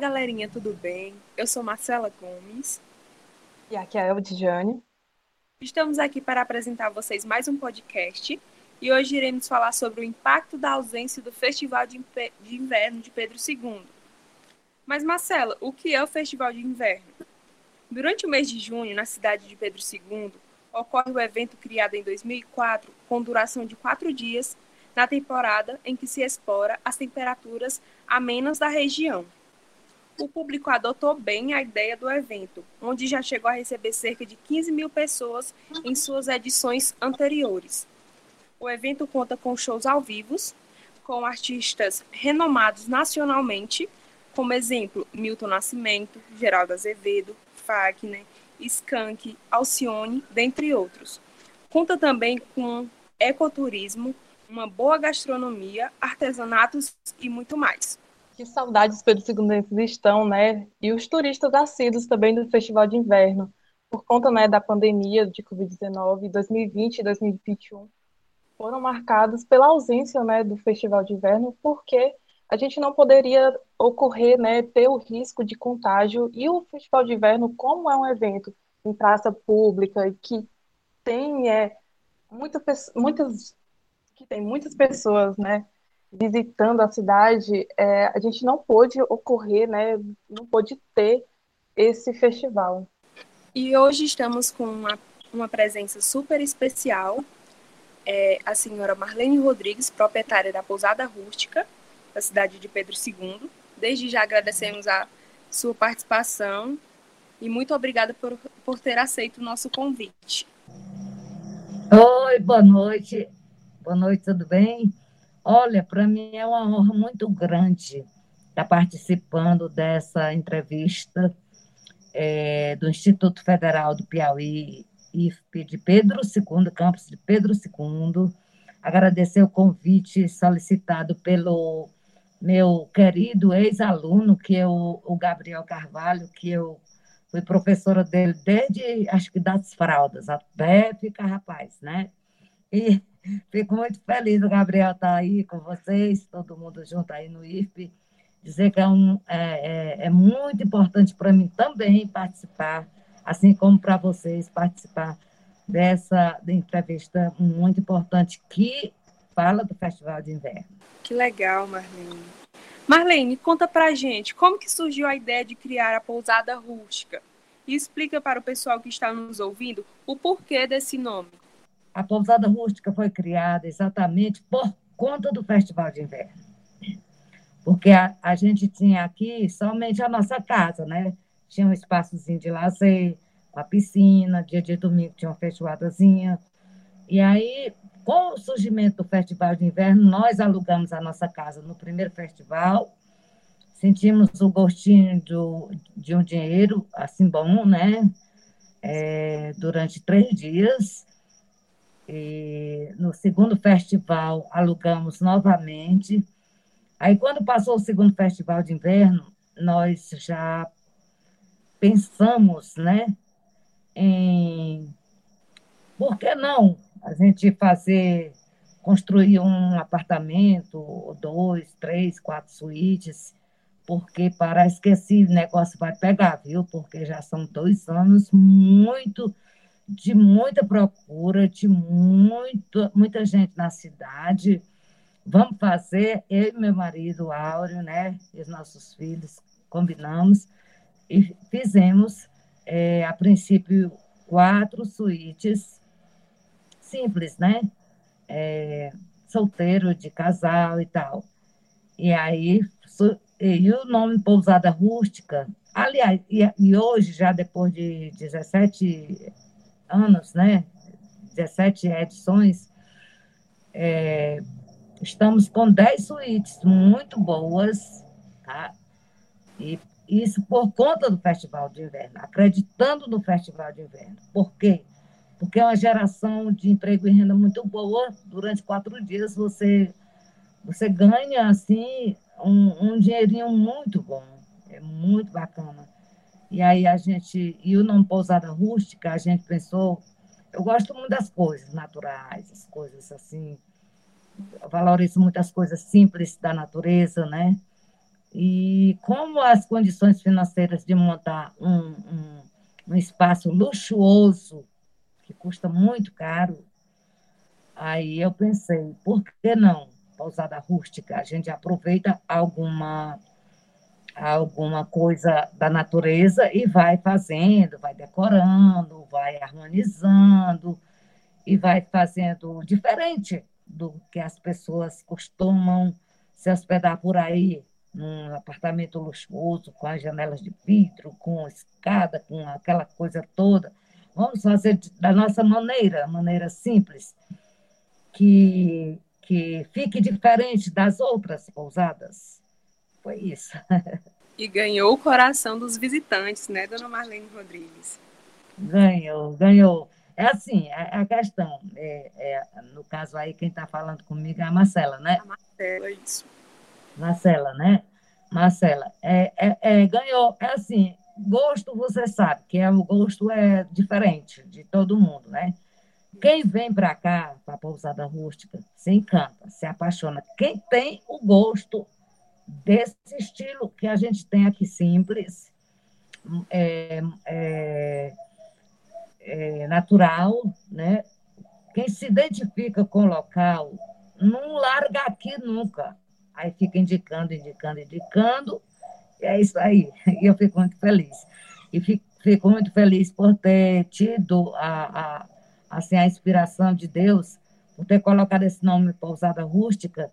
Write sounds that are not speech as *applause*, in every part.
galerinha, tudo bem? Eu sou Marcela Gomes. E aqui é a Eldiane. Estamos aqui para apresentar a vocês mais um podcast e hoje iremos falar sobre o impacto da ausência do Festival de Inverno de Pedro II. Mas, Marcela, o que é o Festival de Inverno? Durante o mês de junho, na cidade de Pedro II, ocorre o evento criado em 2004 com duração de quatro dias na temporada em que se explora as temperaturas amenas da região o público adotou bem a ideia do evento, onde já chegou a receber cerca de 15 mil pessoas em suas edições anteriores. O evento conta com shows ao vivo, com artistas renomados nacionalmente, como exemplo Milton Nascimento, Geraldo Azevedo, Fagner, Skank, Alcione, dentre outros. Conta também com ecoturismo, uma boa gastronomia, artesanatos e muito mais que saudades Pedro II estão, né? E os turistas assíduos também do Festival de Inverno, por conta né, da pandemia de Covid-19, 2020 e 2021, foram marcados pela ausência né, do Festival de Inverno, porque a gente não poderia ocorrer, né, ter o risco de contágio. E o Festival de Inverno, como é um evento em praça pública e que tem é, muita, muitas que tem muitas pessoas, né, visitando a cidade, é, a gente não pôde ocorrer, né, não pôde ter esse festival. E hoje estamos com uma, uma presença super especial, é, a senhora Marlene Rodrigues, proprietária da Pousada Rústica, da cidade de Pedro II. Desde já agradecemos a sua participação e muito obrigada por, por ter aceito o nosso convite. Oi, boa noite. Boa noite, tudo bem? Olha, para mim é uma honra muito grande estar participando dessa entrevista é, do Instituto Federal do Piauí, IFP de Pedro II, campus de Pedro II. Agradecer o convite solicitado pelo meu querido ex-aluno, que é o, o Gabriel Carvalho, que eu fui professora dele desde, acho que das fraldas, até ficar rapaz, né? E Fico muito feliz o Gabriel estar tá aí com vocês, todo mundo junto aí no IFP. Dizer que é, um, é, é, é muito importante para mim também participar, assim como para vocês participar dessa de entrevista muito importante que fala do Festival de Inverno. Que legal, Marlene. Marlene, conta pra gente como que surgiu a ideia de criar a pousada rústica e explica para o pessoal que está nos ouvindo o porquê desse nome a pousada rústica foi criada exatamente por conta do Festival de Inverno. Porque a, a gente tinha aqui somente a nossa casa, né? Tinha um espaçozinho de lazer, a piscina, dia de domingo tinha uma feijoadazinha. E aí, com o surgimento do Festival de Inverno, nós alugamos a nossa casa no primeiro festival, sentimos o gostinho do, de um dinheiro assim bom, né? É, durante três dias. E no segundo festival, alugamos novamente. Aí, quando passou o segundo festival de inverno, nós já pensamos, né, em por que não a gente fazer, construir um apartamento, dois, três, quatro suítes, porque parece que esse negócio vai pegar, viu? Porque já são dois anos muito de muita procura, de muito, muita gente na cidade. Vamos fazer, eu e meu marido, Áureo, né, e os nossos filhos, combinamos e fizemos, é, a princípio, quatro suítes simples, né? É, solteiro, de casal e tal. E aí, e o nome Pousada Rústica, aliás, e, e hoje, já depois de 17 anos, né? 17 edições, é, estamos com 10 suítes muito boas, tá? E isso por conta do Festival de Inverno, acreditando no Festival de Inverno. Por quê? Porque é uma geração de emprego e renda muito boa. Durante quatro dias você, você ganha assim um, um dinheirinho muito bom. É muito bacana. E aí a gente, e o nome Pousada Rústica, a gente pensou, eu gosto muito das coisas naturais, as coisas assim, valorizo muito as coisas simples da natureza, né? E como as condições financeiras de montar um, um, um espaço luxuoso, que custa muito caro, aí eu pensei, por que não pousada rústica? A gente aproveita alguma alguma coisa da natureza e vai fazendo, vai decorando, vai harmonizando e vai fazendo diferente do que as pessoas costumam se hospedar por aí, num apartamento luxuoso, com as janelas de vidro, com escada, com aquela coisa toda. Vamos fazer da nossa maneira, maneira simples, que, que fique diferente das outras pousadas. Foi isso. E ganhou o coração dos visitantes, né, dona Marlene Rodrigues? Ganhou, ganhou. É assim, a, a questão, é, é, no caso aí, quem está falando comigo é a Marcela, né? A Marcela, isso. Marcela, né? Marcela, é, é, é, ganhou, é assim, gosto você sabe, que é, o gosto é diferente de todo mundo, né? Quem vem para cá, para a pousada rústica, se encanta, se apaixona. Quem tem o gosto desse estilo que a gente tem aqui simples, é, é, é, natural, né? Quem se identifica com o local não larga aqui nunca. Aí fica indicando, indicando, indicando, e é isso aí. E eu fico muito feliz. E fico, fico muito feliz por ter tido a, a, assim, a inspiração de Deus, por ter colocado esse nome Pousada Rústica,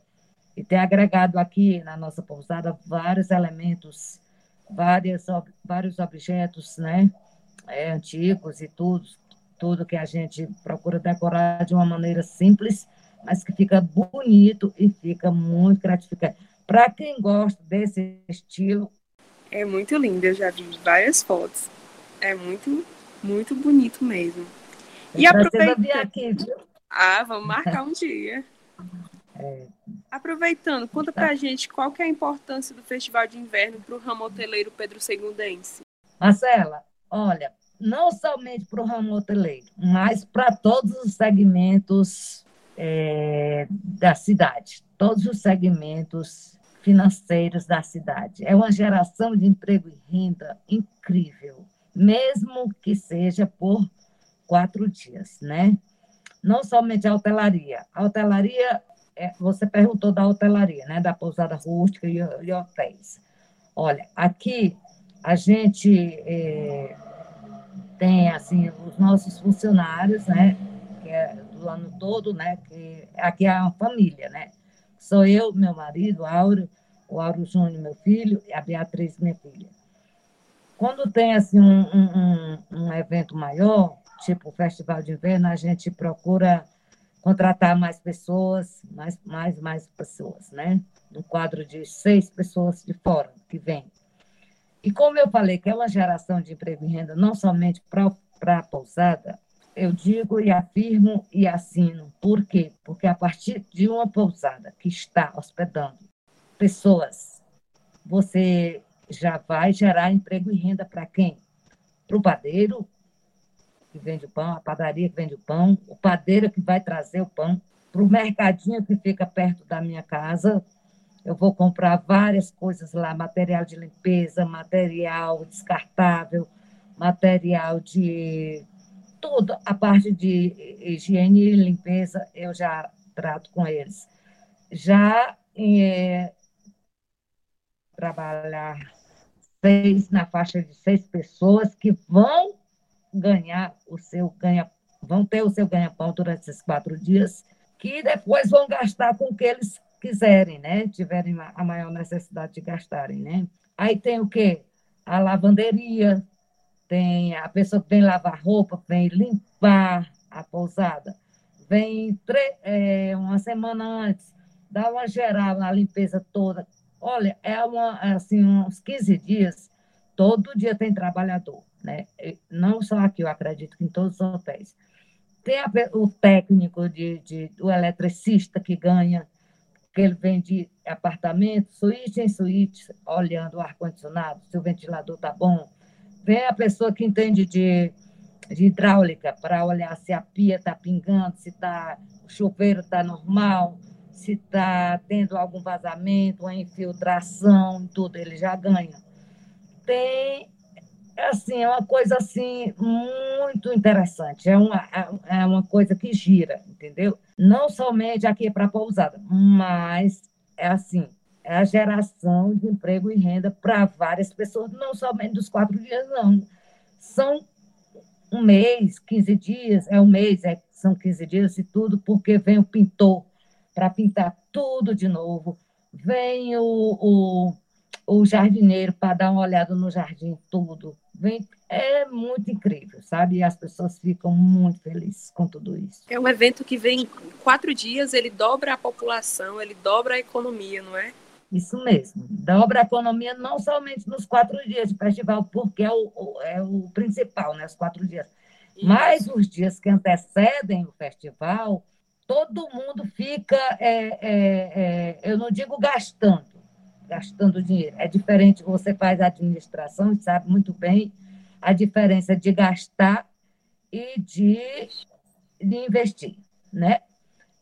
e ter agregado aqui na nossa pousada vários elementos, várias, vários objetos né, é, antigos e tudo, tudo que a gente procura decorar de uma maneira simples, mas que fica bonito e fica muito gratificante. Para quem gosta desse estilo. É muito lindo, eu já vi várias fotos. É muito, muito bonito mesmo. E aproveitando. Aqui, viu? Ah, vamos marcar um dia. É. Aproveitando, conta pra gente qual que é a importância do Festival de Inverno para o ramo hoteleiro Pedro Segundense. Marcela, olha, não somente para o ramo hoteleiro, mas para todos os segmentos é, da cidade, todos os segmentos financeiros da cidade. É uma geração de emprego e renda incrível, mesmo que seja por quatro dias, né? Não somente a hotelaria. A hotelaria é, você perguntou da hotelaria, né, da pousada rústica e, e hotéis. Olha, aqui a gente é, tem assim os nossos funcionários, né, que é do ano todo, né, que aqui é uma família, né. Sou eu, meu marido, Áureo, o Áureo Júnior, meu filho, e a Beatriz, minha filha. Quando tem assim um, um, um evento maior, tipo o Festival de Inverno, a gente procura contratar mais pessoas, mais, mais, mais pessoas, né? Um quadro de seis pessoas de fora que vem. E como eu falei que é uma geração de emprego e renda não somente para a pousada, eu digo e afirmo e assino. Por quê? Porque a partir de uma pousada que está hospedando pessoas, você já vai gerar emprego e renda para quem? Para o padeiro, que vende o pão, a padaria que vende o pão, o padeiro que vai trazer o pão, para o mercadinho que fica perto da minha casa. Eu vou comprar várias coisas lá, material de limpeza, material descartável, material de tudo, a parte de higiene e limpeza eu já trato com eles. Já é, trabalhar seis, na faixa de seis pessoas que vão ganhar o seu ganha, vão ter o seu ganha-pão durante esses quatro dias, que depois vão gastar com o que eles quiserem, né? Tiverem a maior necessidade de gastarem, né? Aí tem o quê? A lavanderia, tem a pessoa que vem lavar roupa, vem limpar a pousada, vem é, uma semana antes, dá uma geral na limpeza toda. Olha, é uma, assim, uns 15 dias, todo dia tem trabalhador né? não só aqui, eu acredito que em todos os hotéis. Tem a, o técnico, de, de, o eletricista que ganha, que ele vende apartamento, suíte em suíte, olhando o ar-condicionado, se o ventilador está bom. Vem a pessoa que entende de, de hidráulica para olhar se a pia está pingando, se tá, o chuveiro está normal, se está tendo algum vazamento, uma infiltração, tudo ele já ganha. Tem, assim, é uma coisa assim muito interessante, é uma, é uma coisa que gira, entendeu? Não somente aqui para a pousada, mas é assim, é a geração de emprego e renda para várias pessoas, não somente dos quatro dias, não. São um mês, 15 dias, é um mês, é, são 15 dias e tudo, porque vem o pintor para pintar tudo de novo, vem o, o, o jardineiro para dar uma olhada no jardim, tudo. Vem, é muito incrível, sabe? E as pessoas ficam muito felizes com tudo isso. É um evento que vem quatro dias, ele dobra a população, ele dobra a economia, não é? Isso mesmo. Dobra a economia não somente nos quatro dias de festival, porque é o, é o principal, né? Os quatro dias. Isso. Mas os dias que antecedem o festival, todo mundo fica, é, é, é, eu não digo gastando, gastando dinheiro. É diferente, você faz administração e sabe muito bem a diferença de gastar e de, de investir, né?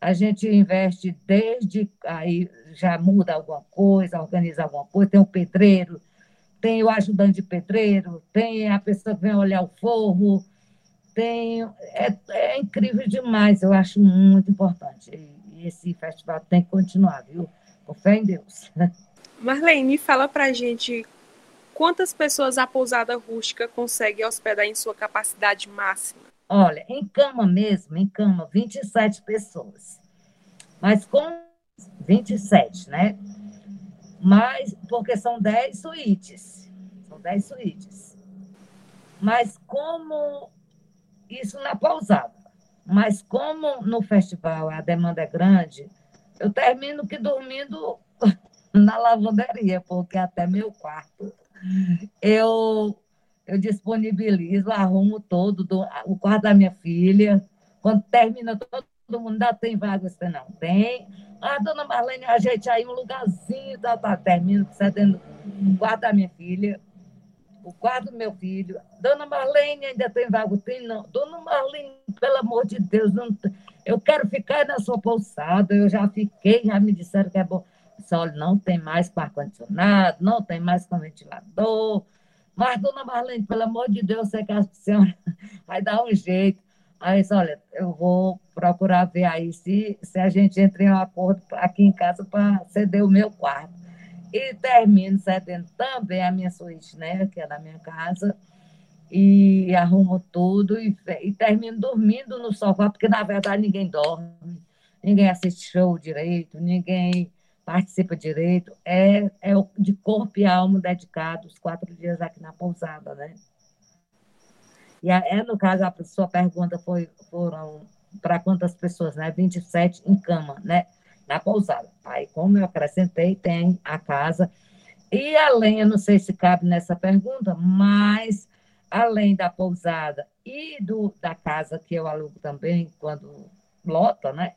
A gente investe desde aí já muda alguma coisa, organiza alguma coisa, tem o pedreiro, tem o ajudante de pedreiro, tem a pessoa que vem olhar o forro, tem. É, é incrível demais, eu acho muito importante. E esse festival tem que continuar, viu? Com fé em Deus. *laughs* Marlene, fala pra gente quantas pessoas a pousada rústica consegue hospedar em sua capacidade máxima? Olha, em cama mesmo, em cama, 27 pessoas. Mas com 27, né? Mas, porque são 10 suítes. São 10 suítes. Mas como isso na pousada, mas como no festival a demanda é grande, eu termino que dormindo *laughs* na lavanderia, porque até meu quarto eu eu disponibilizo, arrumo todo do, o quarto da minha filha. Quando termina todo mundo ainda tem vaga, você não tem. Ah, dona Marlene, ajeite aí um lugarzinho, tá, tá, termino cedendo o quarto da minha filha, o quarto do meu filho. Dona Marlene, ainda tem vaga? Tem não. Dona Marlene, pelo amor de Deus, não eu quero ficar na sua pousada, eu já fiquei, já me disseram que é bom. Só não tem mais com ar-condicionado, não tem mais com ventilador. Mas, dona Marlene, pelo amor de Deus, sei que a senhora *laughs* vai dar um jeito. Aí olha, eu vou procurar ver aí se, se a gente entra em um acordo aqui em casa para ceder o meu quarto. E termino cedendo também a minha suíte, né, que é da minha casa, e arrumo tudo e, e termino dormindo no sofá, porque na verdade ninguém dorme, ninguém assiste show direito, ninguém participa direito. É, é de corpo e alma dedicado os quatro dias aqui na pousada, né? E é, no caso, a sua pergunta foi, foram para quantas pessoas, né? 27 em cama, né? Na pousada. Aí, como eu acrescentei, tem a casa. E além, eu não sei se cabe nessa pergunta, mas além da pousada e do, da casa que eu alugo também, quando lota, né?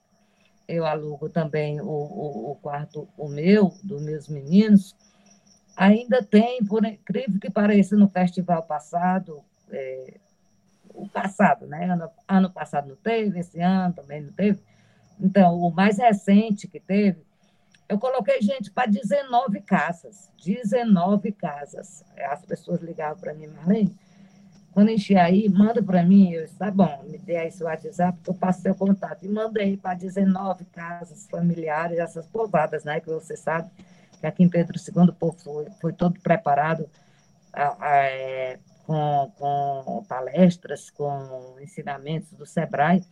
Eu alugo também o, o, o quarto, o meu, dos meus meninos. Ainda tem, por incrível que pareça, no festival passado, é, o passado, né? Ano, ano passado não teve, esse ano também não teve. Então, o mais recente que teve, eu coloquei gente para 19 casas. 19 casas. As pessoas ligavam para mim, Marlene, quando encher aí, manda para mim. Eu disse, tá bom, me dê aí seu WhatsApp, que eu passo seu contato. E mandei para 19 casas familiares, essas pousadas, né? Que você sabe que aqui em Pedro II o povo foi, foi todo preparado é, com, com palestras, com ensinamentos do SEBRAE,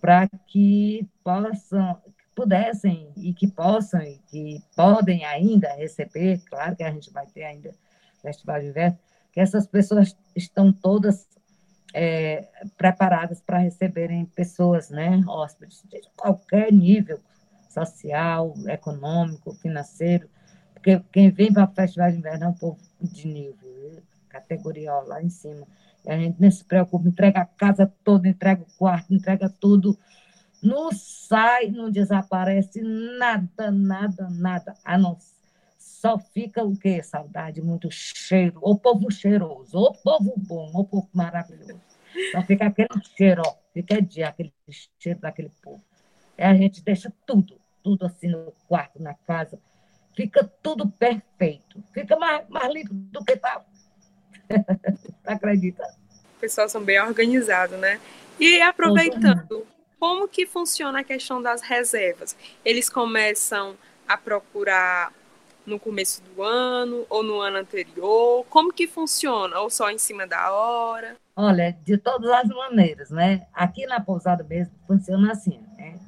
para que possam, pudessem e que possam e que podem ainda receber, claro que a gente vai ter ainda Festival de Inverno, que essas pessoas estão todas é, preparadas para receberem pessoas, né, hóspedes de qualquer nível social, econômico, financeiro, porque quem vem para o Festival de Inverno é um povo de nível, categoria ó, lá em cima. E a gente nem se preocupa, entrega a casa toda, entrega o quarto, entrega tudo. Não sai, não desaparece nada, nada, nada. A não só fica o quê? Saudade, muito cheiro. O povo cheiroso, o povo bom, o povo maravilhoso. Só fica aquele cheiro, ó, fica dia, aquele cheiro daquele povo. E a gente deixa tudo, tudo assim no quarto, na casa. Fica tudo perfeito. Fica mais, mais limpo do que estava. *laughs* Acredita? O pessoal são bem organizados, né? E aproveitando, como que funciona a questão das reservas? Eles começam a procurar no começo do ano ou no ano anterior? Como que funciona? Ou só em cima da hora? Olha, de todas as maneiras, né? Aqui na pousada mesmo funciona assim, né?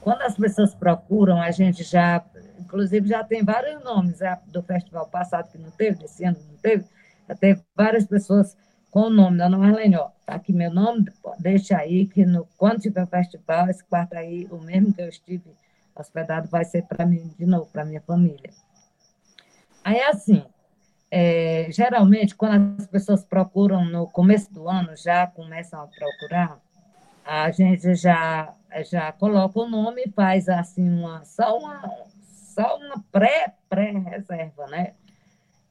Quando as pessoas procuram, a gente já, inclusive já tem vários nomes né? do festival passado que não teve, desse ano não teve, já teve várias pessoas com o nome da Marlene, ó, tá aqui meu nome, deixa aí que no, quando tiver o festival, esse quarto aí, o mesmo que eu estive hospedado, vai ser para mim de novo, para minha família. Aí, assim, é, geralmente, quando as pessoas procuram no começo do ano, já começam a procurar, a gente já, já coloca o nome e faz, assim, uma, só uma, só uma pré-pré-reserva, né?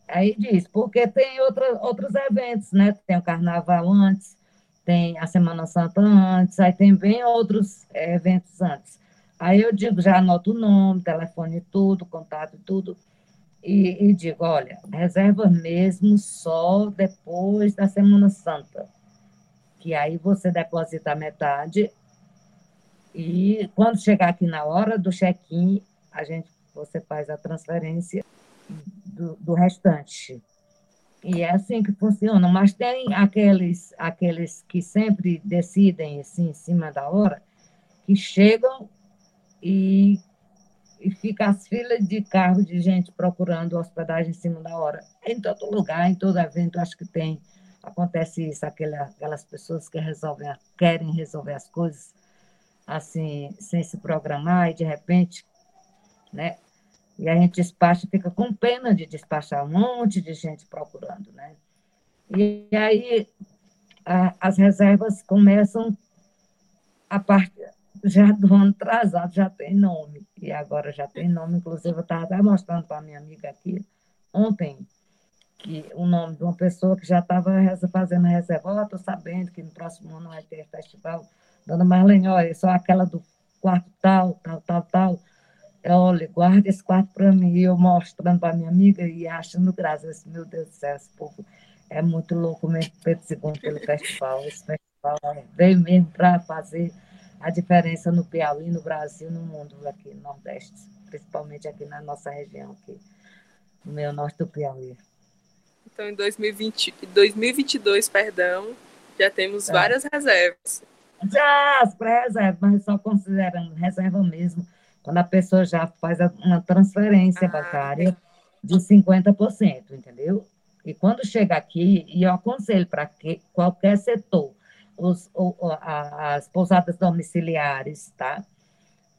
Aí diz, porque tem outra, outros eventos, né? Tem o carnaval antes, tem a Semana Santa antes, aí tem bem outros eventos antes. Aí eu digo, já anoto o nome, telefone tudo, contato tudo, e, e digo, olha, reserva mesmo só depois da Semana Santa, que aí você deposita metade e quando chegar aqui na hora do check-in, a gente você faz a transferência do, do, restante. E é assim que funciona. Mas tem aqueles, aqueles que sempre decidem assim, em cima da hora, que chegam e e fica as filas de carro de gente procurando hospedagem em cima da hora. Em todo lugar, em todo evento, acho que tem. Acontece isso, aquelas pessoas que resolvem, querem resolver as coisas assim, sem se programar, e de repente, né? E a gente despacha, fica com pena de despachar um monte de gente procurando, né? E aí a, as reservas começam a partir já do ano atrasado já tem nome, e agora já tem nome, inclusive eu estava até mostrando para minha amiga aqui ontem, que o nome de uma pessoa que já estava fazendo reserva, oh, estou sabendo que no próximo ano vai ter festival, Dona Marlene, olha, só aquela do quarto tal, tal, tal, tal, olha, guarda esse quarto para mim, e eu mostrando para minha amiga e achando graças, meu Deus do céu, esse povo é muito louco mesmo, Pedro II pelo festival, esse festival veio mesmo para fazer a diferença no Piauí, no Brasil, no mundo aqui no Nordeste, principalmente aqui na nossa região, aqui, no meio norte do Piauí. Então, em 2020, 2022, perdão, já temos é. várias reservas. Já, as pré-reservas, mas só considerando reserva mesmo, quando a pessoa já faz uma transferência ah, bancária de 50%, entendeu? E quando chega aqui, e eu aconselho para que qualquer setor os, as pousadas domiciliares, tá?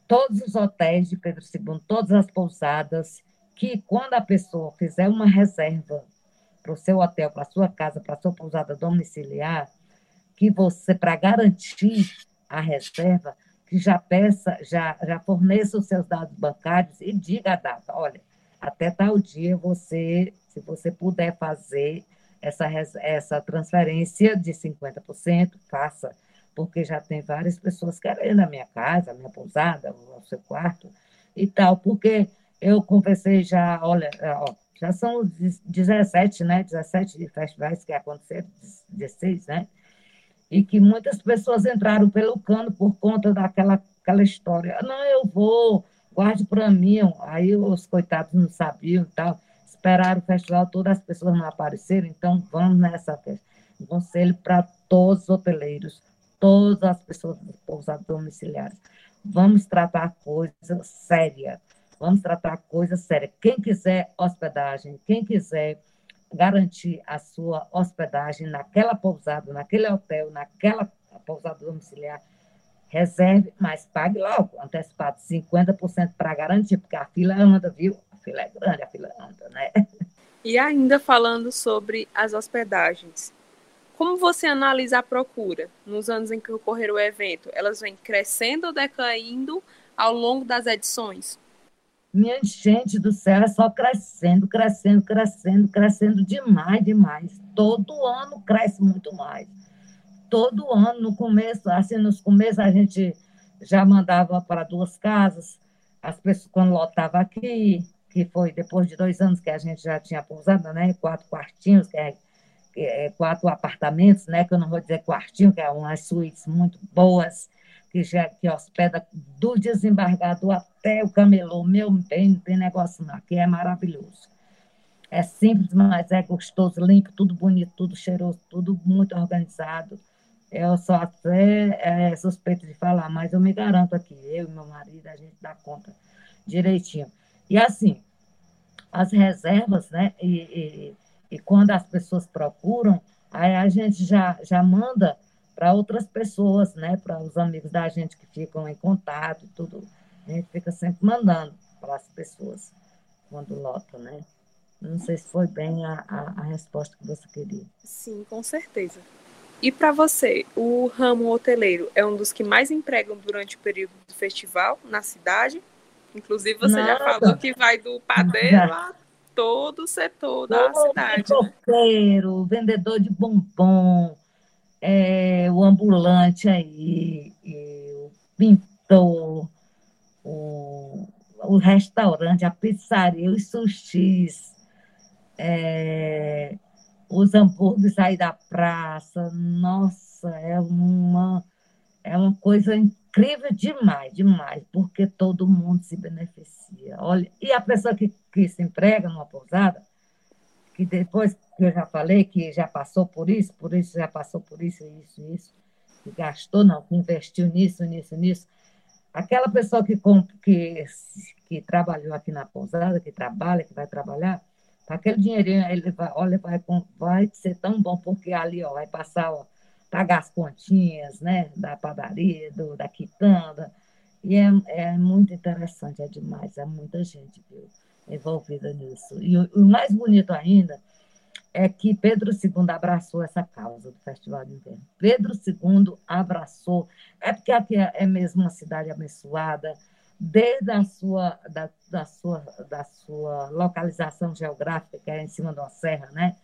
Todos os hotéis de Pedro II, todas as pousadas, que quando a pessoa fizer uma reserva para o seu hotel, para a sua casa, para a sua pousada domiciliar, que você, para garantir a reserva, que já peça, já, já forneça os seus dados bancários e diga a data. Olha, até tal dia você, se você puder fazer essa, essa transferência de 50%, faça, porque já tem várias pessoas querendo a minha casa, a minha pousada, o seu quarto e tal, porque eu conversei já, olha, ó, já são 17, né? 17 festivais que aconteceram, 16, né? E que muitas pessoas entraram pelo cano por conta daquela aquela história. Não, eu vou, guarde para mim. Aí os coitados não sabiam e tal esperaram o festival, todas as pessoas não apareceram, então vamos nessa festa. Um conselho para todos os hoteleiros, todas as pessoas pousadas domiciliares. Vamos tratar coisa séria. Vamos tratar coisa séria. Quem quiser hospedagem, quem quiser garantir a sua hospedagem naquela pousada, naquele hotel, naquela pousada domiciliar, reserve, mas pague logo, antecipado, 50% para garantir, porque a fila anda, viu? Fila é grande, a fila anda, né? E ainda falando sobre as hospedagens, como você analisa a procura nos anos em que ocorreu o evento? Elas vêm crescendo ou decaindo ao longo das edições? Minha gente do céu, é só crescendo, crescendo, crescendo, crescendo demais, demais. Todo ano cresce muito mais. Todo ano, no começo, assim, nos começos a gente já mandava para duas casas, as pessoas, quando lotava aqui, que foi depois de dois anos que a gente já tinha pousada, né? Quatro quartinhos, que é, é, quatro apartamentos, né? Que eu não vou dizer quartinho, que é umas suítes muito boas, que já que hospeda do desembargador até o camelô. Meu bem, não tem negócio não, aqui é maravilhoso. É simples, mas é gostoso, limpo, tudo bonito, tudo cheiroso, tudo muito organizado. Eu sou até é, suspeito de falar, mas eu me garanto aqui, eu e meu marido, a gente dá conta direitinho. E assim, as reservas, né? E, e, e quando as pessoas procuram, aí a gente já, já manda para outras pessoas, né? Para os amigos da gente que ficam em contato, tudo. A gente fica sempre mandando para as pessoas quando lota, né? Não sei se foi bem a, a, a resposta que você queria. Sim, com certeza. E para você, o ramo hoteleiro é um dos que mais empregam durante o período do festival na cidade? Inclusive, você Nada. já falou que vai do padeiro a todo o setor da todo cidade. Coqueiro, né? vendedor de bombom, é, o ambulante aí, o pintor, o, o restaurante, a pizzaria, os sushis, é, os hambúrgueres aí da praça, nossa, é uma, é uma coisa incrível demais, demais, porque todo mundo se beneficia. Olha, e a pessoa que, que se emprega numa pousada, que depois que eu já falei, que já passou por isso, por isso, já passou por isso, isso, isso, que gastou, não, que investiu nisso, nisso, nisso. Aquela pessoa que, que, que trabalhou aqui na pousada, que trabalha, que vai trabalhar, aquele dinheirinho, ele vai, olha, vai, vai ser tão bom, porque ali ó, vai passar, ó, pagar as continhas né, da padaria, do, da quitanda. E é, é muito interessante, é demais, é muita gente viu, envolvida nisso. E o, o mais bonito ainda é que Pedro II abraçou essa causa do Festival de Inverno. Pedro II abraçou, é porque aqui é, é mesmo uma cidade abençoada, desde a sua, da, da, sua, da sua localização geográfica, que é em cima de uma serra, né?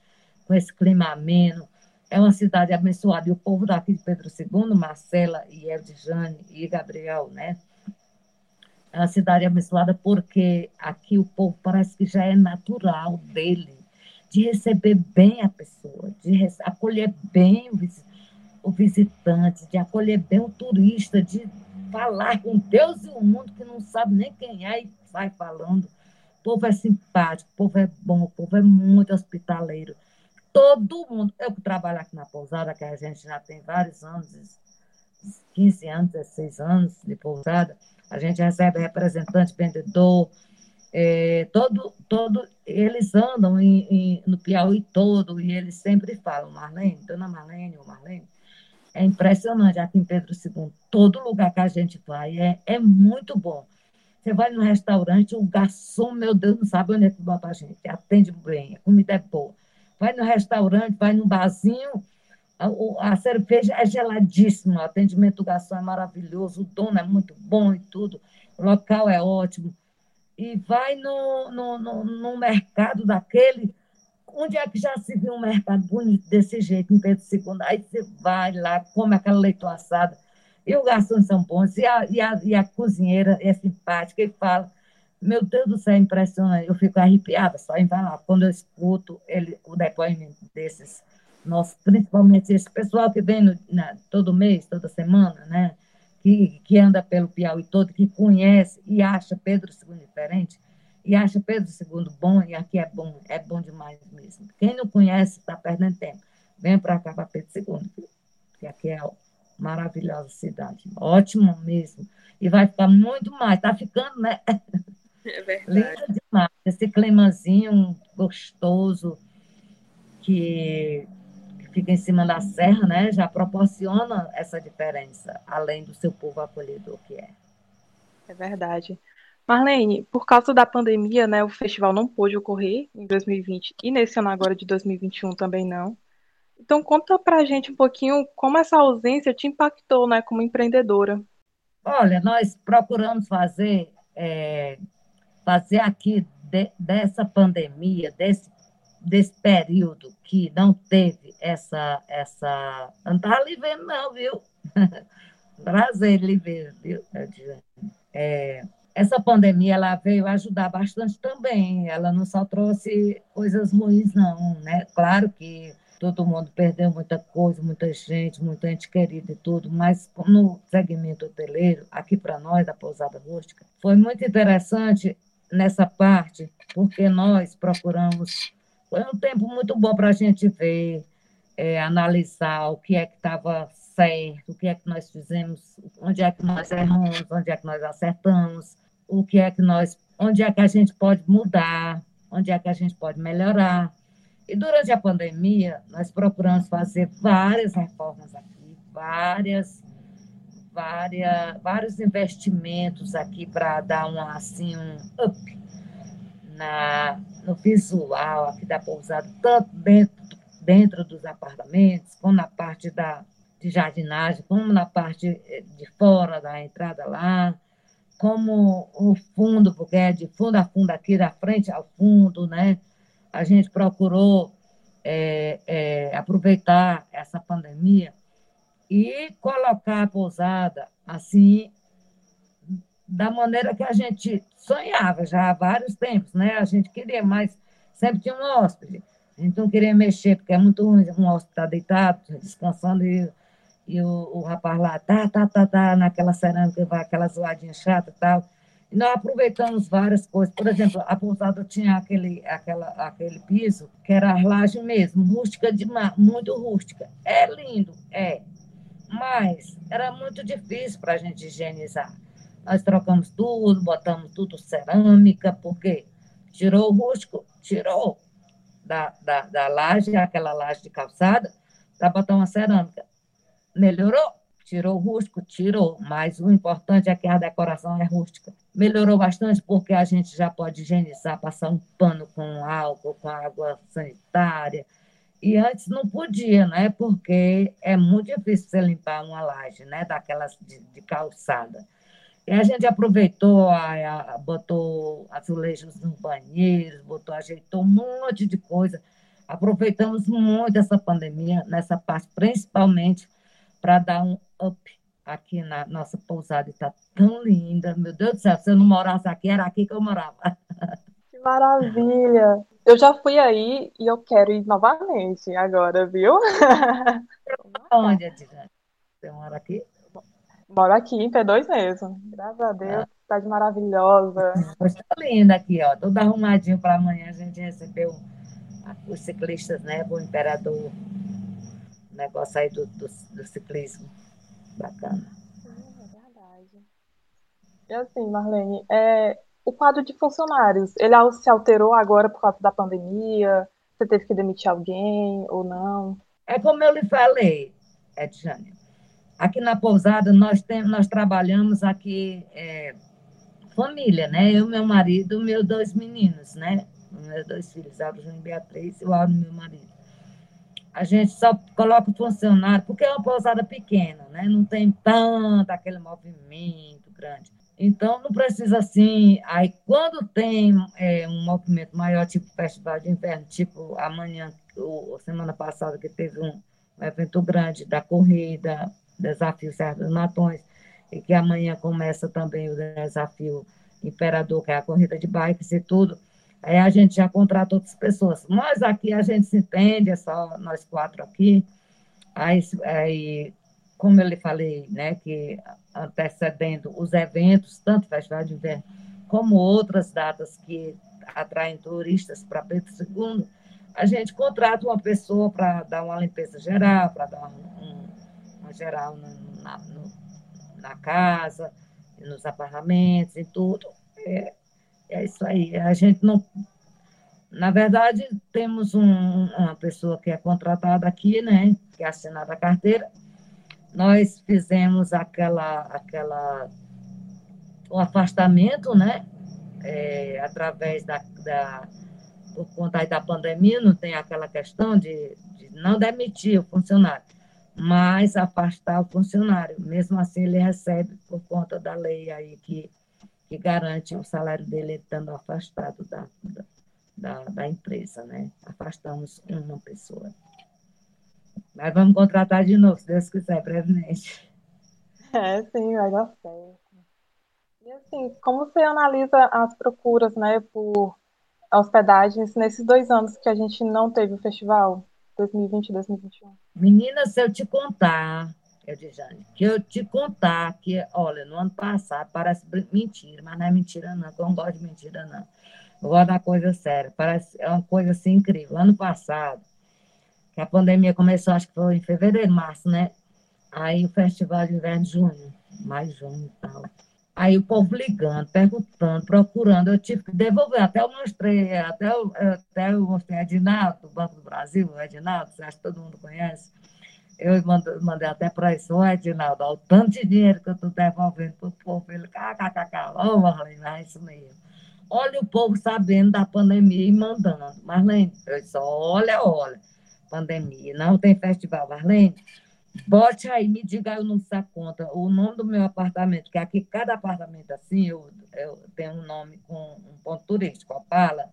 com esse clima ameno, é uma cidade abençoada. E o povo daqui de Pedro II, Marcela e Eldjane e Gabriel, né? É uma cidade abençoada porque aqui o povo parece que já é natural dele, de receber bem a pessoa, de acolher bem o visitante, de acolher bem o turista, de falar com Deus e o mundo que não sabe nem quem é e sai falando. O povo é simpático, o povo é bom, o povo é muito hospitaleiro todo mundo. Eu trabalho aqui na pousada, que a gente já tem vários anos, 15 anos, 16 anos de pousada, a gente recebe representante, vendedor, é, todo, todo, eles andam em, em, no Piauí todo e eles sempre falam, Marlene, dona Marlene ou Marlene, é impressionante aqui em Pedro II, todo lugar que a gente vai é, é muito bom. Você vai no restaurante, o garçom, meu Deus, não sabe onde é que bota a gente, atende bem, a comida é boa vai no restaurante, vai no barzinho, a, a cerveja é geladíssima, o atendimento do garçom é maravilhoso, o dono é muito bom e tudo, o local é ótimo. E vai no, no, no, no mercado daquele, onde é que já se viu um mercado bonito desse jeito, em Pedro II? Aí você vai lá, come aquela leite assada, e os garçons são bons, e a, e a, e a cozinheira é simpática e fala meu Deus do céu, impressionante. Eu fico arrepiada só em falar. Quando eu escuto ele, o depoimento desses nossos, principalmente esse pessoal que vem no, na, todo mês, toda semana, né? Que, que anda pelo Piauí todo, que conhece e acha Pedro II diferente, e acha Pedro II bom, e aqui é bom, é bom demais mesmo. Quem não conhece está perdendo tempo. Venha para cá, para Pedro II, que aqui é maravilhosa cidade. Ótimo mesmo. E vai ficar muito mais. Está ficando, né? *laughs* *laughs* É verdade. Linda demais. Esse climazinho gostoso que, que fica em cima da serra, né? Já proporciona essa diferença, além do seu povo acolhedor que é. É verdade. Marlene, por causa da pandemia, né, o festival não pôde ocorrer em 2020 e nesse ano agora de 2021 também não. Então conta pra gente um pouquinho como essa ausência te impactou, né, como empreendedora. Olha, nós procuramos fazer é, fazer aqui de, dessa pandemia, desse, desse período que não teve essa. essa não estava lhe vendo, não, viu? *laughs* Prazer lhe ver, viu? É, essa pandemia ela veio ajudar bastante também. Ela não só trouxe coisas ruins, não, né? Claro que todo mundo perdeu muita coisa, muita gente, muita gente querida e tudo, mas no segmento hoteleiro, aqui para nós, da Pousada Rústica, foi muito interessante nessa parte, porque nós procuramos. Foi um tempo muito bom para a gente ver, é, analisar o que é que estava certo, o que é que nós fizemos, onde é que nós erramos, onde é que nós acertamos, o que é que nós, onde é que a gente pode mudar, onde é que a gente pode melhorar. E durante a pandemia, nós procuramos fazer várias reformas aqui, várias, várias, vários investimentos aqui para dar um, assim, um up na, no visual aqui da pousada, tanto dentro, dentro dos apartamentos, como na parte da, de jardinagem, como na parte de fora da entrada lá, como o fundo, porque é de fundo a fundo aqui, da frente ao fundo, né? a gente procurou é, é, aproveitar essa pandemia e colocar a pousada assim da maneira que a gente sonhava já há vários tempos, né? A gente queria mais, sempre tinha um hóspede. A gente não queria mexer, porque é muito ruim um hóspede estar tá deitado, descansando, e, e o, o rapaz lá, tá, tá, tá, tá, naquela cerâmica, vai aquela zoadinha chata e tal. E nós aproveitamos várias coisas. Por exemplo, a pousada tinha aquele, aquela, aquele piso que era a laje mesmo, rústica demais, muito rústica. É lindo, é. Mas era muito difícil para a gente higienizar. Nós trocamos tudo, botamos tudo cerâmica, porque tirou o rústico, tirou da, da, da laje, aquela laje de calçada, para botar uma cerâmica. Melhorou? Tirou o rústico? Tirou, mas o importante é que a decoração é rústica. Melhorou bastante porque a gente já pode higienizar, passar um pano com álcool, com água sanitária. E antes não podia, né? Porque é muito difícil você limpar uma laje, né? Daquelas de, de calçada. E a gente aproveitou, a, a, botou azulejos no banheiro, botou, ajeitou um monte de coisa. Aproveitamos muito essa pandemia, nessa parte, principalmente para dar um up aqui na nossa pousada. Está tão linda. Meu Deus do céu, se eu não morasse aqui, era aqui que eu morava. *laughs* Maravilha! Eu já fui aí e eu quero ir novamente agora, viu? *laughs* Onde, Adriane? Você mora aqui? Moro aqui em P2 mesmo. Graças a Deus, ah. cidade maravilhosa. Está linda aqui, ó. Tudo arrumadinho para amanhã a gente recebeu os ciclistas, né? O imperador negócio aí do, do, do ciclismo. Bacana. é verdade. E assim, Marlene, é, o quadro de funcionários, ele se alterou agora por causa da pandemia? Você teve que demitir alguém ou não? É como eu lhe falei, Edjane. Aqui na pousada nós temos, nós trabalhamos aqui é, família, né? Eu, meu marido, meus dois meninos, né? Meus dois filhos, Auro e Beatriz, e o Auro, meu marido a gente só coloca o funcionário, porque é uma pousada pequena, né? não tem tanto aquele movimento grande. Então, não precisa assim. Aí, quando tem é, um movimento maior, tipo festival de inverno, tipo amanhã, ou semana passada, que teve um, evento grande da corrida, desafio Serra dos Matões, e que amanhã começa também o desafio Imperador, que é a corrida de bikes e tudo. Aí a gente já contrata outras pessoas. Nós aqui, a gente se entende, é só nós quatro aqui. Aí, aí como eu lhe falei, né, que antecedendo os eventos, tanto Festival de Inverno como outras datas que atraem turistas para Pedro II, a gente contrata uma pessoa para dar uma limpeza geral, para dar um, uma geral na, no, na casa, nos apartamentos e tudo. É, é isso aí. A gente não. Na verdade, temos um, uma pessoa que é contratada aqui, né? Que é assinada a carteira. Nós fizemos aquela, aquela o afastamento, né? É, através da, da por conta da pandemia, não tem aquela questão de, de, não demitir o funcionário, mas afastar o funcionário. Mesmo assim, ele recebe por conta da lei aí que que garante o salário dele estando afastado da, da, da empresa, né? Afastamos uma pessoa. Mas vamos contratar de novo, se Deus quiser, brevemente. É, sim, vai dar certo. E assim, como você analisa as procuras, né, por hospedagens nesses dois anos que a gente não teve o festival, 2020 e 2021? Menina, se eu te contar, eu disse, que eu te contar que, olha, no ano passado parece mentira, mas não é mentira não, eu não gosto de mentira não. Eu gosto da coisa séria, parece é uma coisa assim incrível. Ano passado, a pandemia começou, acho que foi em fevereiro, março, né? Aí o festival de inverno, junho, mais junho e tal. Aí o povo ligando, perguntando, procurando, eu tive que devolver. Até eu mostrei, até eu, até eu mostrei Edinaldo, do Banco do Brasil, o Edinaldo, você acha que todo mundo conhece? Eu mandei, mandei até para isso, o Edinaldo, olha o tanto de dinheiro que eu estou devolvendo para o povo. Ele, kkkk, ô Marlene, é isso mesmo. Olha o povo sabendo da pandemia e mandando. Marlene, eu disse, olha, olha, pandemia, não tem festival. Marlene, Bote aí, me diga aí o número dessa conta, o nome do meu apartamento, que aqui cada apartamento assim, eu, eu tenho um nome com um ponto turístico, Opala,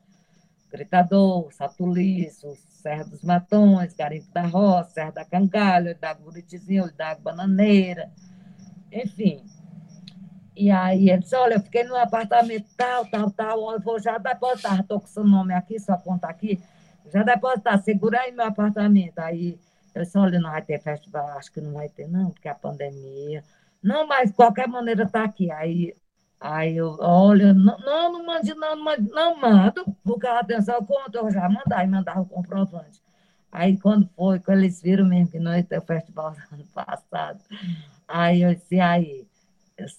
Gritador, Satuliço, Serra dos Matões, Garimpo da Roça, Serra da Cangalha, da Buritizinho, da Bananeira, enfim. E aí ele disse, olha, eu fiquei no apartamento tal, tal, tal, eu vou já depositar, estou com seu nome aqui, sua conta aqui, já depositar, segura aí meu apartamento. Aí eu disse, olha, não vai ter festival, acho que não vai ter, não, porque a pandemia. Não, mas de qualquer maneira está aqui. Aí, aí eu, olha, não, não, não mande, não, não mande, não mando, porque a atenção conta, eu já mandar e mandar o comprovante. Aí, quando foi, quando eles viram mesmo que não ia ter o festival no ano *laughs* passado, aí eu disse, aí,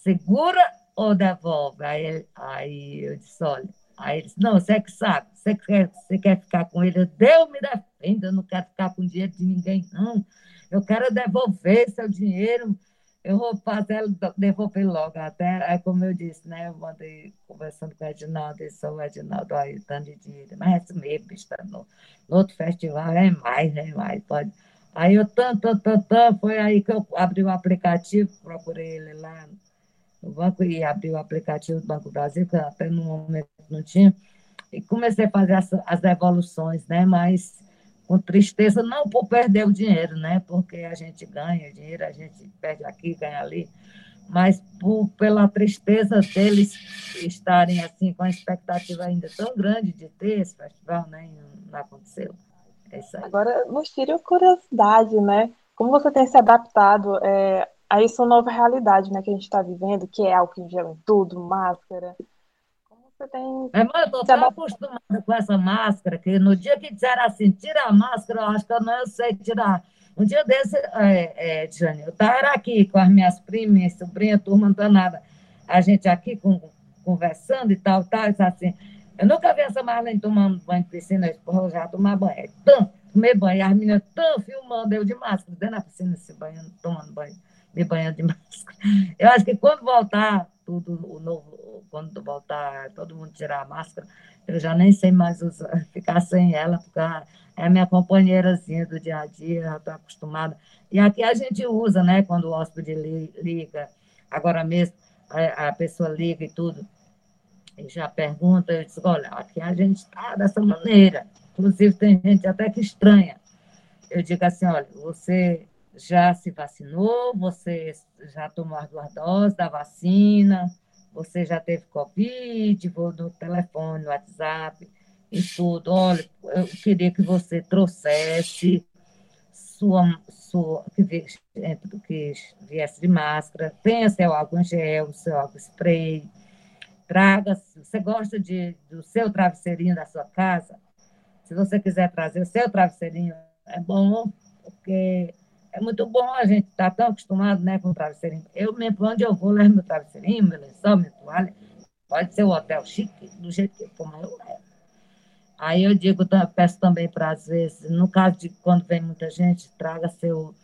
segura ou devolve? Aí, aí eu disse, olha, Aí ele disse, não, você é que sabe, você quer, você quer ficar com ele? Deus me defenda, eu não quero ficar com dinheiro de ninguém, não. Eu quero devolver seu dinheiro, eu vou fazer devolver logo. Até, aí, como eu disse, né, eu mandei conversando com o Edinaldo, e sou o Edinaldo, aí, tanto de dinheiro. Mas é isso mesmo, bicho, tá no, no outro festival é mais, é mais, pode. Aí eu, tanto, tanto, tanto, foi aí que eu abri o aplicativo, procurei ele lá no banco e abri o aplicativo do Banco Brasil, que até no momento não tinha, e comecei a fazer as, as devoluções, né? Mas com tristeza, não por perder o dinheiro, né? Porque a gente ganha dinheiro, a gente perde aqui, ganha ali, mas por, pela tristeza deles estarem assim com a expectativa ainda tão grande de ter esse festival, né? E não, aconteceu. É. Agora, nos tire curiosidade, né? Como você tem se adaptado é, a essa nova realidade, né, que a gente está vivendo, que é álcool em gel em tudo, máscara, você tem. É, mas eu estou tão acostumada com essa máscara que no dia que disseram assim, tira a máscara, eu acho que eu não sei tirar. Um dia desse, é, é, Jane, eu estava aqui com as minhas primas, minha sobrinha, turma danada, a gente aqui com, conversando e tal, tal, e assim. Eu nunca vi essa Marlene tomando banho de piscina, eu já tomar banho. Tão, tomei banho, as meninas tão filmando eu de máscara, dentro da piscina, se banhando, tomando banho, me banhando de máscara. Eu acho que quando voltar tudo, o novo, quando voltar todo mundo tirar a máscara, eu já nem sei mais usar, *laughs* ficar sem ela, porque é minha companheirazinha do dia a dia, estou acostumada. E aqui a gente usa, né, quando o hóspede liga, agora mesmo a, a pessoa liga e tudo, e já pergunta, eu disse, olha, aqui a gente está dessa maneira. Inclusive, tem gente até que estranha. Eu digo assim, olha, você já se vacinou, você já tomou as duas doses da vacina, você já teve Covid, vou no telefone, no WhatsApp e tudo. Olha, eu queria que você trouxesse sua, sua que, viesse, de máscara, tenha seu álcool em gel, seu álcool spray, traga, você gosta de, do seu travesseirinho da sua casa, se você quiser trazer o seu travesseirinho, é bom, porque é muito bom a gente estar tá tão acostumado né, com o travesseirinho. Eu mesmo, onde eu vou, levo meu travesseirinho, meu lençol, minha toalha. Pode ser o um hotel chique, do jeito que for, mas eu levo. Aí eu digo, peço também para, às vezes, no caso de quando vem muita gente, traga seu,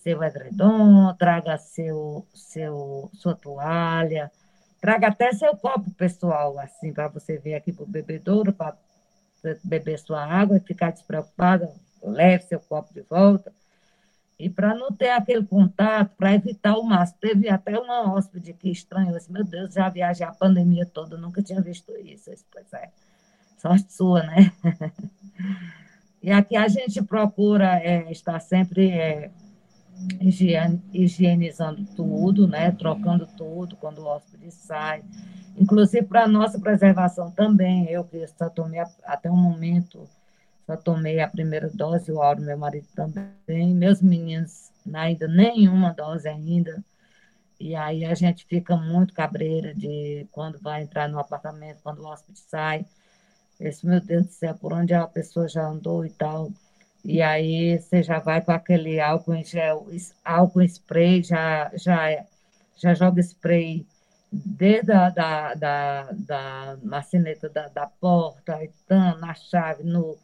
seu edredom, traga seu, seu, sua toalha, traga até seu copo pessoal, assim, para você vir aqui para o bebedouro, para beber sua água e ficar despreocupada, leve seu copo de volta e para não ter aquele contato, para evitar o máximo. Teve até uma hóspede que estranhou, disse, meu Deus, já viajei a pandemia toda, nunca tinha visto isso. Disse, pois é, sorte sua, né? *laughs* e aqui a gente procura é, estar sempre é, higienizando tudo, né? trocando tudo quando o hóspede sai. Inclusive para nossa preservação também, eu que só tomei até o momento, tomei a primeira dose, o Auro, meu marido também, meus meninos ainda nenhuma dose ainda. E aí a gente fica muito cabreira de quando vai entrar no apartamento, quando o hóspede sai. Esse, meu Deus do céu, por onde a pessoa já andou e tal. E aí você já vai com aquele álcool em gel, álcool spray, já, já, já joga spray desde a da, da, da maçaneta da, da porta, na chave, no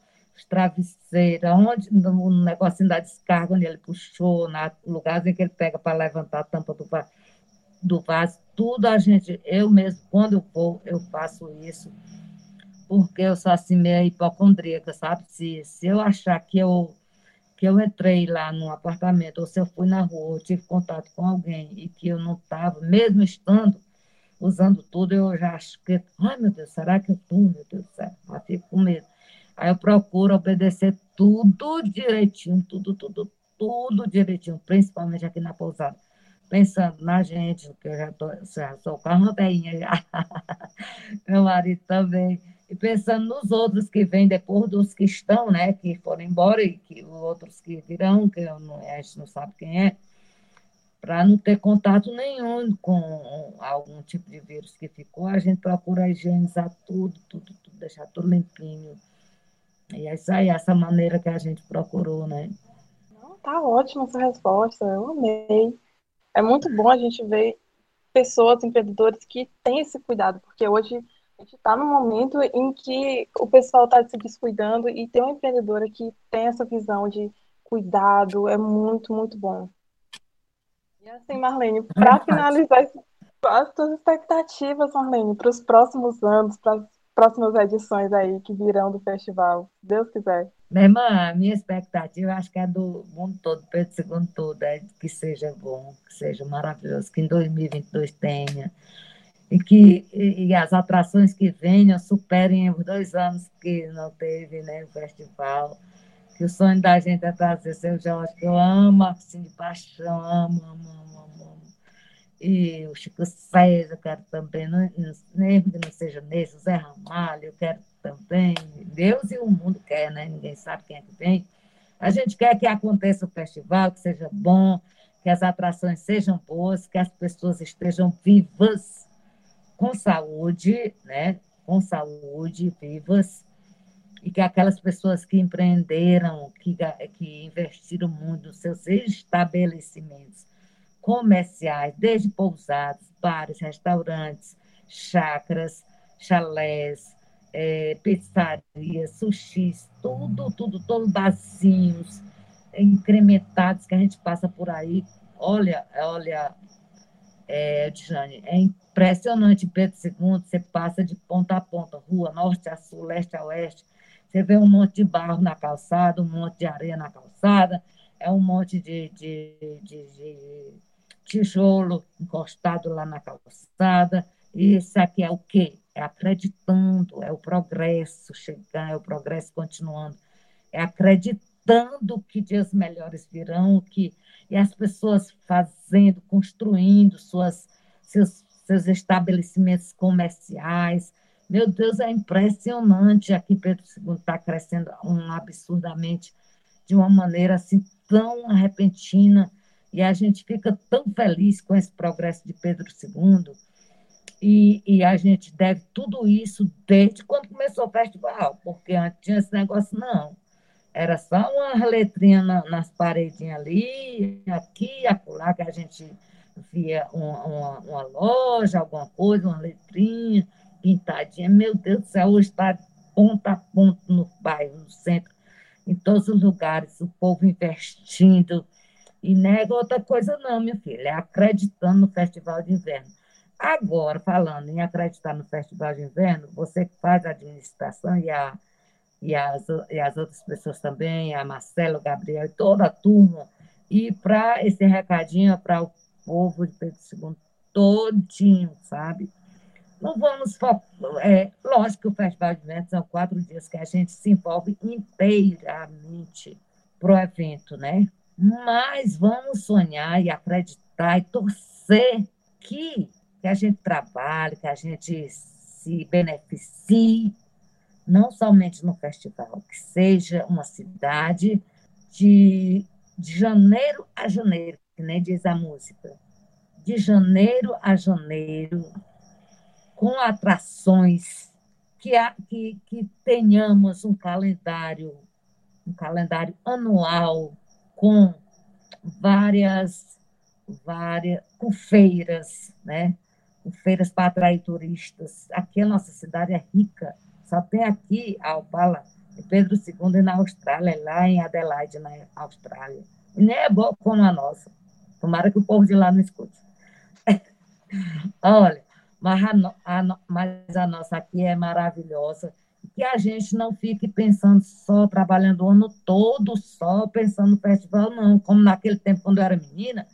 travesseiro, onde, no negocinho da descarga, onde ele puxou, na lugar em que ele pega para levantar a tampa do do vaso, tudo a gente, eu mesmo, quando eu vou, eu faço isso, porque eu sou assim meio hipocondríaca, sabe? Se, se eu achar que eu, que eu entrei lá no apartamento, ou se eu fui na rua, eu tive contato com alguém e que eu não estava, mesmo estando, usando tudo, eu já acho que, ai meu Deus, será que eu estou, meu Deus do céu? Fico com medo. Aí eu procuro obedecer tudo direitinho, tudo, tudo, tudo direitinho, principalmente aqui na pousada. Pensando na gente, que eu já, tô, já sou carro velhinha já. *laughs* Meu marido também. E pensando nos outros que vêm depois dos que estão, né? Que foram embora e que os outros que virão, que não, a gente não sabe quem é para não ter contato nenhum com algum tipo de vírus que ficou, a gente procura higienizar tudo, tudo, tudo, deixar tudo limpinho. E é isso aí, essa maneira que a gente procurou, né? Tá ótima essa resposta, eu amei. É muito bom a gente ver pessoas, empreendedores que têm esse cuidado, porque hoje a gente está num momento em que o pessoal está se descuidando e ter uma empreendedora que tem essa visão de cuidado é muito, muito bom. E assim, Marlene, para finalizar, as suas expectativas, Marlene, para os próximos anos, para as próximas edições aí que virão do festival, Deus quiser. Minha irmã, minha expectativa, acho que é do mundo todo, Pedro II todo, é que seja bom, que seja maravilhoso, que em 2022 tenha, e que e, e as atrações que venham superem os dois anos que não teve né, o festival, que o sonho da gente é trazer seu Jorge, que eu amo, assim, de paixão, amo, amo, amo, amo. E o Chico César, eu quero também, não, mesmo que não seja nesse, Zé Ramalho, eu quero também. Deus e o mundo quer, né? Ninguém sabe quem é que vem. A gente quer que aconteça o festival, que seja bom, que as atrações sejam boas, que as pessoas estejam vivas, com saúde, né? Com saúde, vivas e que aquelas pessoas que empreenderam, que, que investiram muito nos seus estabelecimentos comerciais, desde pousadas, bares, restaurantes, chácaras, chalés, é, pizzarias, sushis, tudo, tudo, todos barzinhos incrementados que a gente passa por aí. Olha, olha, é, Jane, é impressionante, Pedro II, você passa de ponta a ponta, rua norte a sul, leste a oeste, você vê um monte de barro na calçada, um monte de areia na calçada, é um monte de, de, de, de tijolo encostado lá na calçada. Isso aqui é o quê? É acreditando, é o progresso chegando, é o progresso continuando, é acreditando que dias melhores virão, que e as pessoas fazendo, construindo suas, seus, seus estabelecimentos comerciais, meu Deus, é impressionante. Aqui Pedro II está crescendo um, absurdamente, de uma maneira assim tão repentina, e a gente fica tão feliz com esse progresso de Pedro II. E, e, a gente deve tudo isso desde quando começou o festival, porque antes tinha esse negócio, não. Era só uma letrinha na, nas paredinhas ali, aqui, acolá, que a gente via uma, uma, uma loja, alguma coisa, uma letrinha, pintadinha. Meu Deus do céu, hoje está ponta a ponta no bairro, no centro, em todos os lugares, o povo investindo. E nega outra coisa, não, minha filha, é acreditando no Festival de Inverno. Agora, falando em acreditar no Festival de Inverno, você que faz a administração e, a, e, as, e as outras pessoas também, a Marcelo, Gabriel e toda a turma, e para esse recadinho para o povo de Pedro II todinho, sabe? Não vamos. É, lógico que o Festival de Eventos são quatro dias que a gente se envolve inteiramente para o evento, né? Mas vamos sonhar e acreditar e torcer que, que a gente trabalhe, que a gente se beneficie, não somente no festival, que seja uma cidade de, de janeiro a janeiro, que nem diz a música, de janeiro a janeiro, com atrações, que, que, que tenhamos um calendário, um calendário anual com várias, várias com feiras, né? Com feiras para atrair turistas. Aqui a nossa cidade é rica, só tem aqui a Opala, Pedro II na Austrália, lá em Adelaide, na Austrália. E nem é boa como a nossa. Tomara que o povo de lá não escute. *laughs* Olha, mas a, a, mas a nossa aqui é maravilhosa que a gente não fique pensando só, trabalhando o ano todo só, pensando no festival, não. Como naquele tempo, quando eu era menina,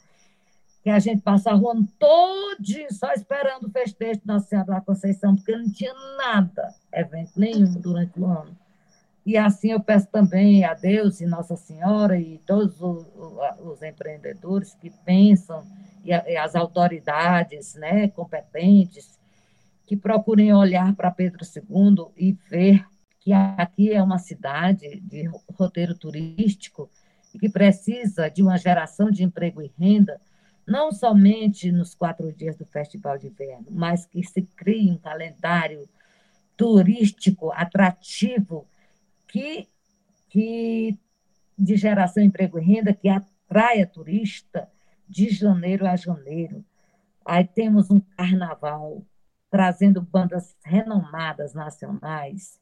que a gente passava o ano todo só esperando o festejo Nossa Senhora da Conceição, porque não tinha nada, evento nenhum durante o ano. E assim eu peço também a Deus e Nossa Senhora e todos os, os empreendedores que pensam, e as autoridades né, competentes, que procurem olhar para Pedro II e ver que aqui é uma cidade de roteiro turístico e que precisa de uma geração de emprego e renda, não somente nos quatro dias do Festival de Inverno, mas que se crie um calendário turístico atrativo que, que de geração de emprego e renda que atraia turista de janeiro a janeiro. Aí temos um carnaval trazendo bandas renomadas nacionais.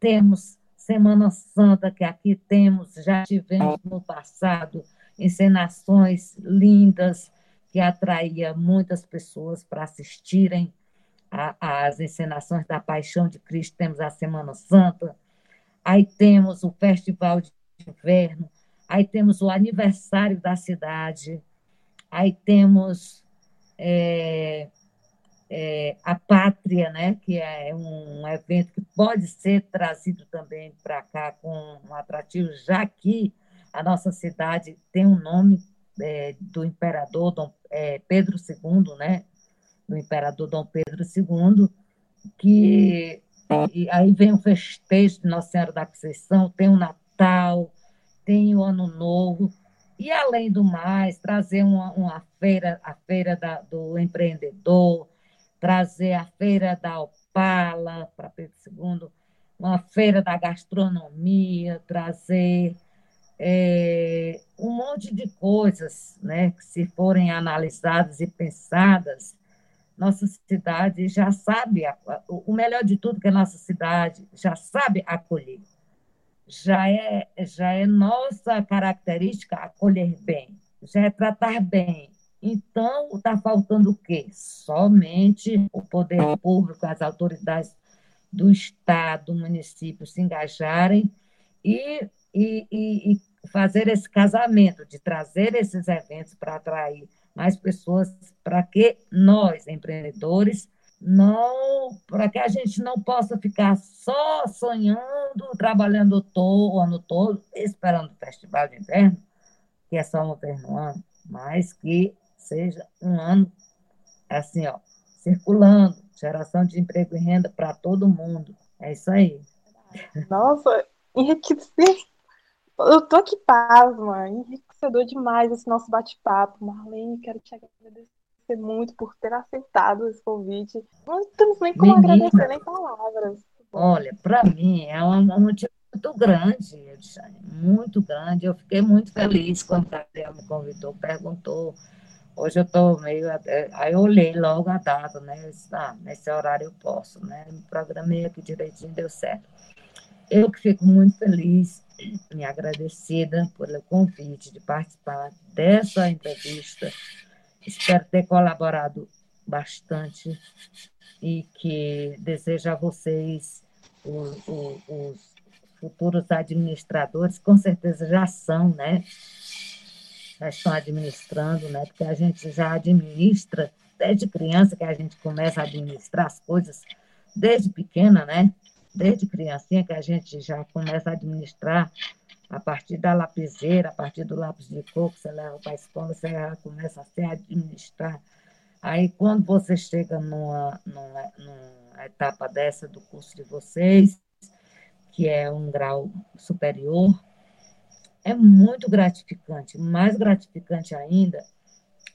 Temos Semana Santa, que aqui temos, já tivemos no passado encenações lindas que atraía muitas pessoas para assistirem às encenações da Paixão de Cristo. Temos a Semana Santa, aí temos o Festival de Inverno, aí temos o aniversário da cidade, aí temos é, é, a Pátria, né, que é um evento que pode ser trazido também para cá com um atrativo, já que a nossa cidade tem um nome é, do imperador Dom, é, Pedro II, né, do imperador Dom Pedro II, que e aí vem o festejo de Nossa Senhora da Conceição, tem o Natal, tem o Ano Novo, e além do mais, trazer uma, uma feira, a feira da, do empreendedor, trazer a feira da Opala para Pedro II, uma feira da gastronomia, trazer é, um monte de coisas né, que, se forem analisadas e pensadas, nossa cidade já sabe, o melhor de tudo que a nossa cidade já sabe acolher. Já é, já é nossa característica acolher bem, já é tratar bem, então, está faltando o quê? Somente o poder público, as autoridades do Estado, do município se engajarem e, e, e, fazer esse casamento, de trazer esses eventos para atrair mais pessoas, para que nós, empreendedores, não para que a gente não possa ficar só sonhando, trabalhando todo, o ano todo, esperando o festival de inverno, que é só uma vez no ano, mas que seja um ano assim, ó, circulando, geração de emprego e renda para todo mundo. É isso aí. Nossa, enriquecedor. Eu tô aqui pasma, enriquecedor demais esse nosso bate-papo. Marlene, quero te agradecer muito por ter aceitado esse convite. Não temos nem como Menina, agradecer nem palavras. Olha, para mim é um motivo muito grande, muito grande. Eu fiquei muito feliz quando o Gabriel me convidou, perguntou Hoje eu estou meio. Aí eu olhei logo a data, né? Ah, nesse horário eu posso, né? Me programei aqui direitinho, deu certo. Eu que fico muito feliz e agradecida pelo convite de participar dessa entrevista. Espero ter colaborado bastante e que desejo a vocês, os, os, os futuros administradores, com certeza já são, né? Já estão administrando, né? Porque a gente já administra desde criança que a gente começa a administrar as coisas, desde pequena, né? Desde criancinha que a gente já começa a administrar A partir da lapiseira, a partir do lápis de cor você leva para a escola, você já começa a se administrar. Aí, quando você chega numa, numa, numa etapa dessa do curso de vocês, que é um grau superior, é muito gratificante. Mais gratificante ainda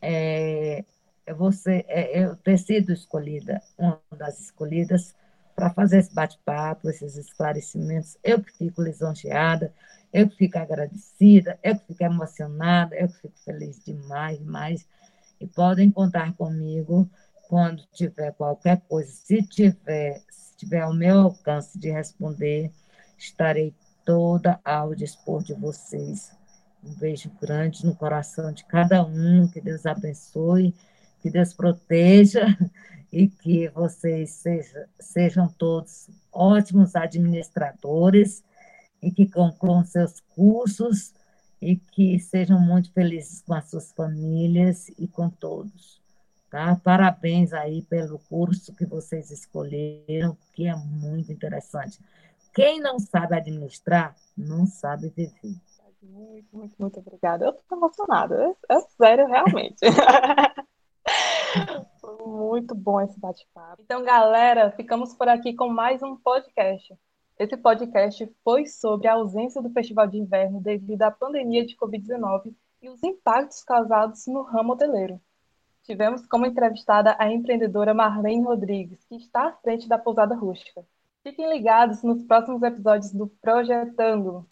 é, é você é, eu ter sido escolhida, uma das escolhidas, para fazer esse bate-papo, esses esclarecimentos. Eu que fico lisonjeada, eu que fico agradecida, eu que fico emocionada, eu que fico feliz demais, demais. E podem contar comigo quando tiver qualquer coisa. Se tiver, se tiver ao meu alcance de responder, estarei toda ao dispor de vocês. Um beijo grande no coração de cada um, que Deus abençoe, que Deus proteja *laughs* e que vocês sejam, sejam todos ótimos administradores e que concluam seus cursos e que sejam muito felizes com as suas famílias e com todos. Tá? Parabéns aí pelo curso que vocês escolheram, que é muito interessante. Quem não sabe administrar, não sabe viver. Muito, muito, muito obrigada. Eu estou emocionada. É, é sério, realmente. *laughs* muito bom esse bate-papo. Então, galera, ficamos por aqui com mais um podcast. Esse podcast foi sobre a ausência do Festival de Inverno devido à pandemia de Covid-19 e os impactos causados no ramo hoteleiro. Tivemos como entrevistada a empreendedora Marlene Rodrigues, que está à frente da Pousada Rústica. Fiquem ligados nos próximos episódios do Projetando.